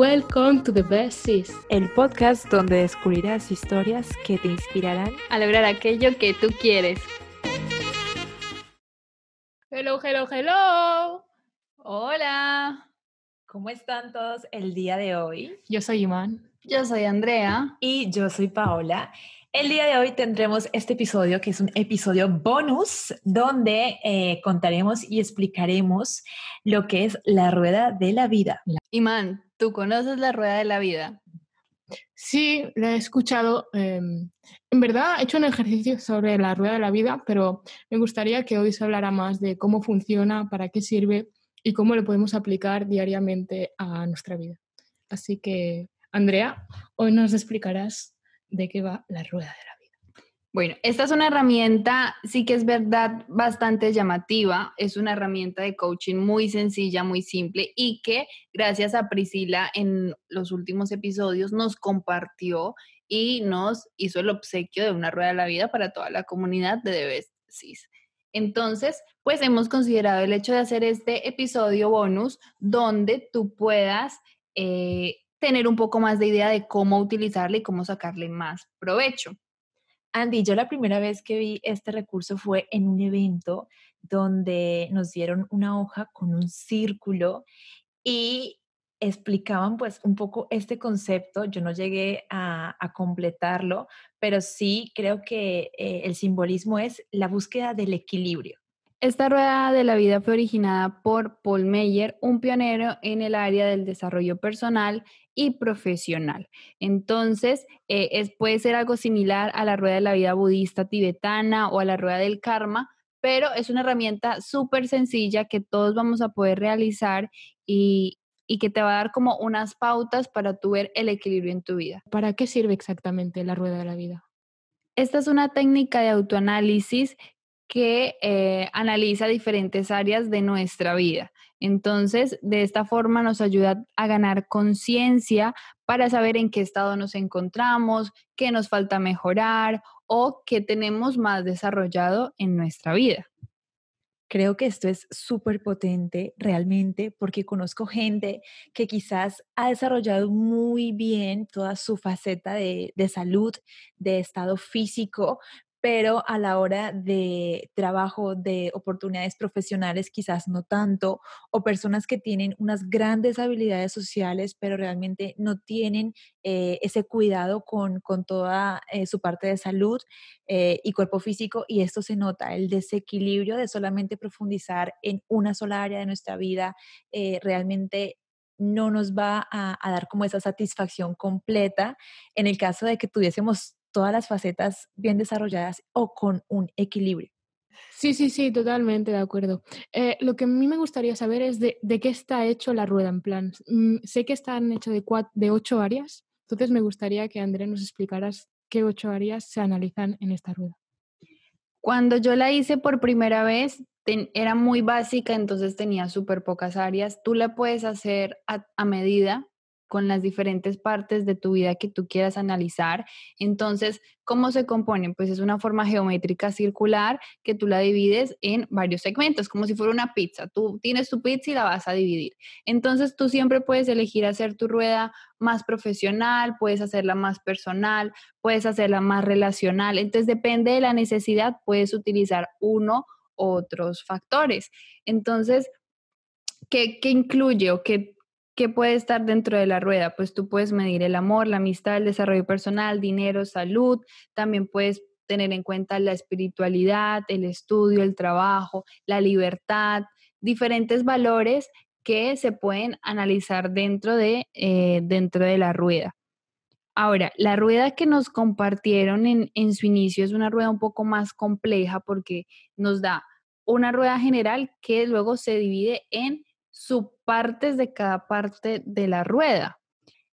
Welcome to the Best Sis, el podcast donde descubrirás historias que te inspirarán a lograr aquello que tú quieres. Hello, hello, hello. Hola. ¿Cómo están todos el día de hoy? Yo soy Iman. Yo soy Andrea. Y yo soy Paola. El día de hoy tendremos este episodio que es un episodio bonus donde eh, contaremos y explicaremos lo que es la rueda de la vida. Iman, ¿tú conoces la rueda de la vida? Sí, la he escuchado. Em, en verdad he hecho un ejercicio sobre la rueda de la vida, pero me gustaría que hoy se hablara más de cómo funciona, para qué sirve y cómo lo podemos aplicar diariamente a nuestra vida. Así que, Andrea, hoy nos explicarás de qué va la rueda de la vida. Bueno, esta es una herramienta, sí que es verdad, bastante llamativa. Es una herramienta de coaching muy sencilla, muy simple y que gracias a Priscila en los últimos episodios nos compartió y nos hizo el obsequio de una rueda de la vida para toda la comunidad de DBSIS. Entonces, pues hemos considerado el hecho de hacer este episodio bonus donde tú puedas eh, tener un poco más de idea de cómo utilizarle y cómo sacarle más provecho. Andy, yo la primera vez que vi este recurso fue en un evento donde nos dieron una hoja con un círculo y explicaban pues un poco este concepto. Yo no llegué a, completarlo, pero sí creo que eh, el simbolismo es la búsqueda del equilibrio. Esta rueda de la vida fue originada por Paul Meyer, un pionero en el área del desarrollo personal y profesional. Entonces, eh, puede ser algo similar a la rueda de la vida budista tibetana o a la rueda del karma, pero es una herramienta súper sencilla que todos vamos a poder realizar y, y que te va a dar como unas pautas para tu ver el equilibrio en tu vida. ¿Para qué sirve exactamente la rueda de la vida? Esta es una técnica de autoanálisis que eh, analiza diferentes áreas de nuestra vida. Entonces, de esta forma nos ayuda a ganar conciencia para saber en qué estado nos encontramos, qué nos falta mejorar o qué tenemos más desarrollado en nuestra vida. Creo que esto es súper potente realmente porque conozco gente que quizás ha desarrollado muy bien toda su faceta de, de salud, de estado físico, pero a la hora de trabajo, de oportunidades profesionales, quizás no tanto, o personas que tienen unas grandes habilidades sociales, pero realmente no tienen eh, ese cuidado con, toda eh, su parte de salud eh, y cuerpo físico, y esto se nota, el desequilibrio de solamente profundizar en una sola área de nuestra vida, realmente no nos va a, a dar como esa satisfacción completa. En el caso de que tuviésemos todas las facetas bien desarrolladas o con un equilibrio. Sí, sí, sí, totalmente de acuerdo. Eh, lo que a mí me gustaría saber es de, qué está hecho la rueda, en plan, mm, sé que están hechos de, de ocho áreas, entonces me gustaría que André nos explicaras qué ocho áreas se analizan en esta rueda. Cuando yo la hice por primera vez, era muy básica, entonces tenía súper pocas áreas. Tú la puedes hacer a medida con las diferentes partes de tu vida que tú quieras analizar. Entonces, ¿cómo se compone? Pues es una forma geométrica circular que tú la divides en varios segmentos, como si fuera una pizza. Tú tienes tu pizza y la vas a dividir. Entonces, tú siempre puedes elegir hacer tu rueda más profesional, puedes hacerla más personal, puedes hacerla más relacional. Entonces, depende de la necesidad, puedes utilizar uno u otros factores. Entonces, ¿qué, qué incluye o qué ¿Qué puede estar dentro de la rueda? Pues tú puedes medir el amor, la amistad, el desarrollo personal, dinero, salud. También puedes tener en cuenta la espiritualidad, el estudio, el trabajo, la libertad, diferentes valores que se pueden analizar dentro de, eh, dentro de la rueda. Ahora, la rueda que nos compartieron en, en su inicio es una rueda un poco más compleja porque nos da una rueda general que luego se divide en subpartes de cada parte de la rueda.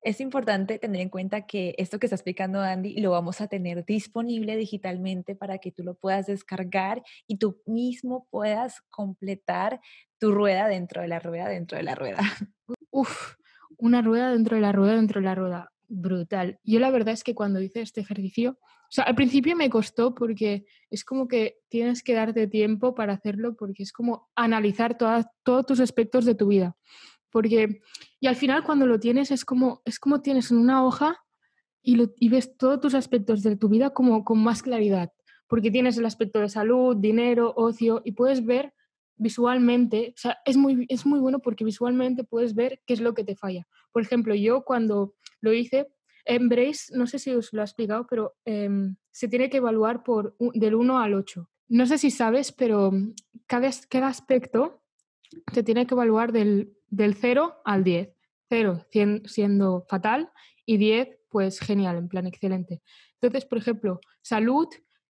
Es importante tener en cuenta que esto que está explicando Andy lo vamos a tener disponible digitalmente para que tú lo puedas descargar y tú mismo puedas completar tu rueda dentro de la rueda dentro de la rueda. Uf, una rueda dentro de la rueda dentro de la rueda. Brutal. Yo la verdad es que cuando hice este ejercicio o sea, al principio me costó porque es como que tienes que darte tiempo para hacerlo porque es como analizar todos tus aspectos de tu vida. porque y al final cuando lo tienes es como es como tienes en una hoja y, lo, y ves todos tus aspectos de tu vida como con más claridad, porque tienes el aspecto de salud, dinero, ocio y puedes ver visualmente, es muy, es muy bueno porque visualmente puedes ver qué es lo que te falla. Por ejemplo, yo cuando lo hice, en Brace, no sé si os lo he explicado, pero em, se tiene que evaluar por, del 1 al 8. No sé si sabes, pero cada, cada aspecto se tiene que evaluar del, del 0 al 10. 0 siendo fatal y 10 pues genial, en plan excelente. Entonces, por ejemplo, salud,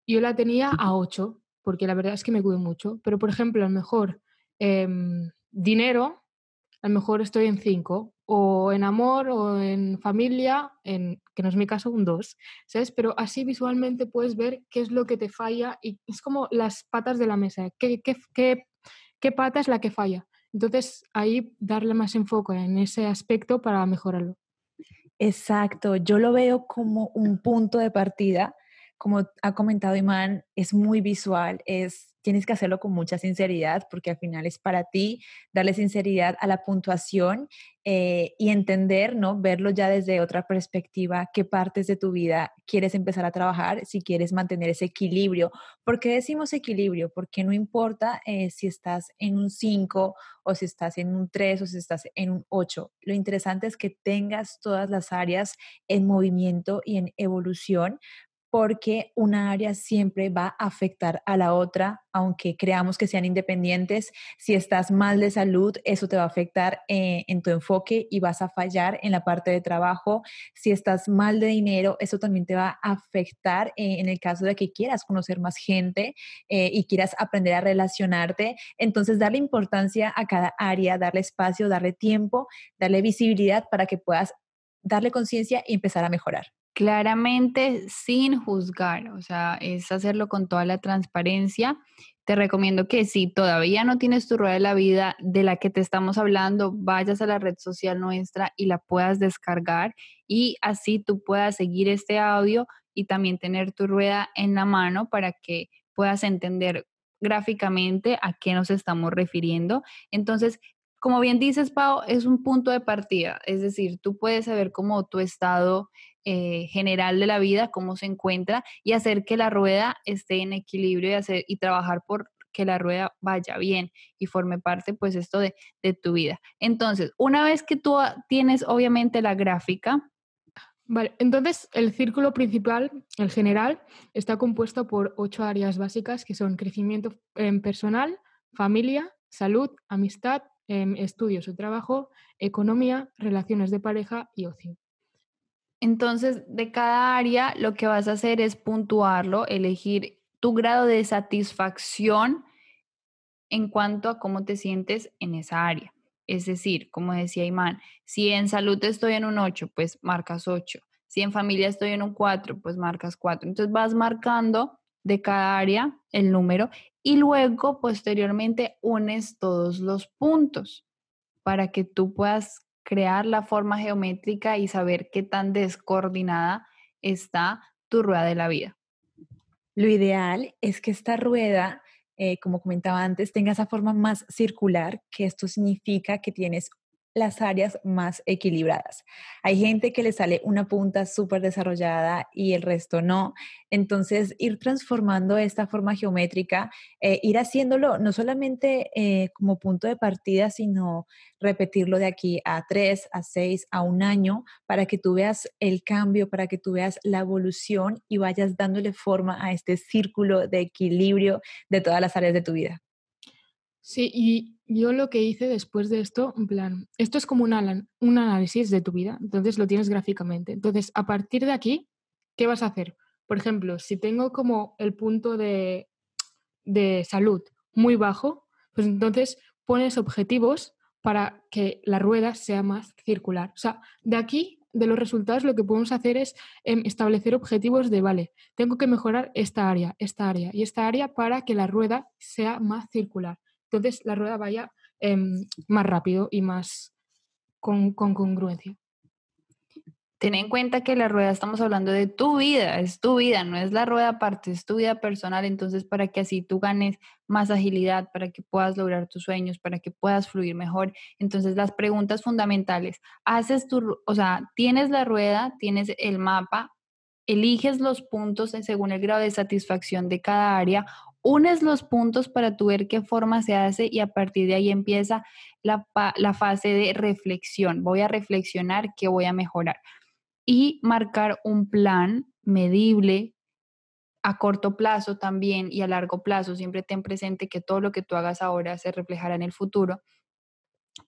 yo la tenía a 8, porque la verdad es que me cuido mucho, pero por ejemplo, a lo mejor em, dinero, a lo mejor estoy en 5, o en amor o en familia, en, que no es mi caso, un 2, ¿sabes? Pero así visualmente puedes ver qué es lo que te falla y es como las patas de la mesa, qué, qué, qué pata es la que falla. Entonces, ahí darle más enfoque en ese aspecto para mejorarlo. Exacto, yo lo veo como un punto de partida, como ha comentado Imán, es muy visual, es tienes que hacerlo con mucha sinceridad porque al final es para ti darle sinceridad a la puntuación eh, y entender, ¿no? Verlo ya desde otra perspectiva, qué partes de tu vida quieres empezar a trabajar, si quieres mantener ese equilibrio. ¿Por qué decimos equilibrio? Porque no importa eh, si estás en un 5 o si estás en un 3 o si estás en un 8. Lo interesante es que tengas todas las áreas en movimiento y en evolución porque una área siempre va a afectar a la otra, aunque creamos que sean independientes. Si estás mal de salud, eso te va a afectar eh, en tu enfoque y vas a fallar en la parte de trabajo. Si estás mal de dinero, eso también te va a afectar eh, en el caso de que quieras conocer más gente eh, y quieras aprender a relacionarte. Entonces, darle importancia a cada área, darle espacio, darle tiempo, darle visibilidad para que puedas darle conciencia y empezar a mejorar. Claramente sin juzgar, o sea, es hacerlo con toda la transparencia. Te recomiendo que si todavía no tienes tu rueda de la vida de la que te estamos hablando, vayas a la red social nuestra y la puedas descargar y así tú puedas seguir este audio y también tener tu rueda en la mano para que puedas entender gráficamente a qué nos estamos refiriendo. Entonces, como bien dices, Pau, es un punto de partida, es decir, tú puedes saber cómo tu estado eh, general de la vida, cómo se encuentra y hacer que la rueda esté en equilibrio y, hacer, y trabajar por que la rueda vaya bien y forme parte pues esto de, de tu vida. Entonces, una vez que tú tienes obviamente la gráfica, Vale, entonces el círculo principal, el general, está compuesto por ocho áreas básicas que son crecimiento em, personal, familia, salud, amistad, em, estudios o trabajo, economía, relaciones de pareja y ocio. Entonces, de cada área lo que vas a hacer es puntuarlo, elegir tu grado de satisfacción en cuanto a cómo te sientes en esa área. Es decir, como decía Imán, si en salud estoy en un 8, pues marcas 8. Si en familia estoy en un 4, pues marcas 4. Entonces vas marcando de cada área el número y luego posteriormente unes todos los puntos para que tú puedas crear la forma geométrica y saber qué tan descoordinada está tu rueda de la vida. Lo ideal es que esta rueda, eh, como comentaba antes, tenga esa forma más circular, que esto significa que tienes las áreas más equilibradas. Hay gente que le sale una punta súper desarrollada y el resto no. Entonces, ir transformando esta forma geométrica, eh, ir haciéndolo no solamente eh, como punto de partida, sino repetirlo de aquí a tres, a seis, a un año, para que tú veas el cambio, para que tú veas la evolución y vayas dándole forma a este círculo de equilibrio de todas las áreas de tu vida. Sí, y yo lo que hice después de esto, en plan, esto es como un, análisis de tu vida, entonces lo tienes gráficamente. Entonces, a partir de aquí, ¿qué vas a hacer? Por ejemplo, si tengo como el punto de, de salud muy bajo, pues entonces pones objetivos para que la rueda sea más circular. O sea, de aquí, de los resultados, lo que podemos hacer es em, establecer objetivos de, vale, tengo que mejorar esta área, esta área y esta área para que la rueda sea más circular entonces la rueda vaya em, más rápido y más con, congruencia. ten en cuenta que la rueda estamos hablando de tu vida, es tu vida, no es la rueda aparte, es tu vida personal, entonces para que así tú ganes más agilidad, para que puedas lograr tus sueños, para que puedas fluir mejor. Entonces las preguntas fundamentales, haces tu, o sea, tienes la rueda, tienes el mapa, eliges los puntos según el grado de satisfacción de cada área, unes los puntos para tu ver qué forma se hace y a partir de ahí empieza la, la fase de reflexión. Voy a reflexionar qué voy a mejorar y marcar un plan medible a corto plazo también y a largo plazo. Siempre ten presente que todo lo que tú hagas ahora se reflejará en el futuro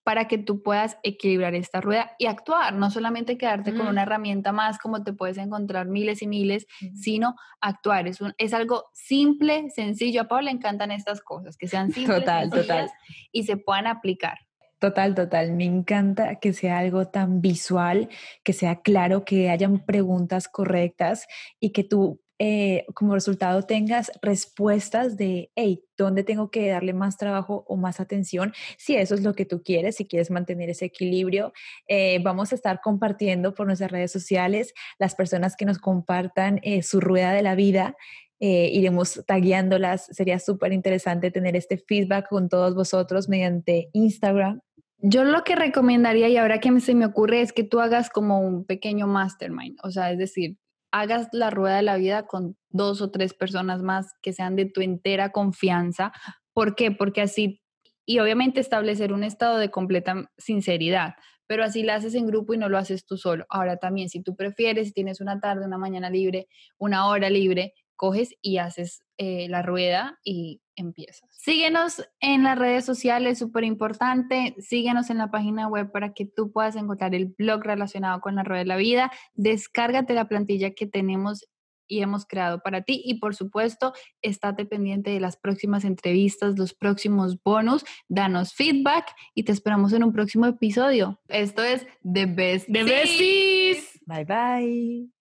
para que tú puedas equilibrar esta rueda y actuar, no solamente quedarte con una herramienta más como te puedes encontrar miles y miles, sino actuar. Es, un, es algo simple, sencillo. A Pablo le encantan estas cosas, que sean simples total, total. y se puedan aplicar. Total, total. Me encanta que sea algo tan visual, que sea claro, que hayan preguntas correctas y que tú eh, como resultado tengas respuestas de, hey, ¿dónde tengo que darle más trabajo o más atención? Si eso es lo que tú quieres, si quieres mantener ese equilibrio, eh, vamos a estar compartiendo por nuestras redes sociales las personas que nos compartan eh, su rueda de la vida. iremos tagueándolas. Sería súper interesante tener este feedback con todos vosotros mediante Instagram yo lo que recomendaría y ahora que se me ocurre es que tú hagas como un pequeño mastermind, o sea, es decir, hagas la rueda de la vida con dos o tres personas más que sean de tu entera confianza. ¿Por qué? Porque así, y obviamente establecer un estado de completa sinceridad, pero así la haces en grupo y no lo haces tú solo. Ahora también, si tú prefieres, si tienes una tarde, una mañana libre, una hora libre, coges y haces eh, la rueda y empiezas. Síguenos en las redes sociales, súper importante. Síguenos en la página web para que tú puedas encontrar el blog relacionado con la rueda de la vida. Descárgate la plantilla que tenemos y hemos creado para ti. Y por supuesto, estate pendiente de las próximas entrevistas, los próximos bonus. Danos feedback y te esperamos en un próximo episodio. Esto es The Best. The Besties. Bye bye.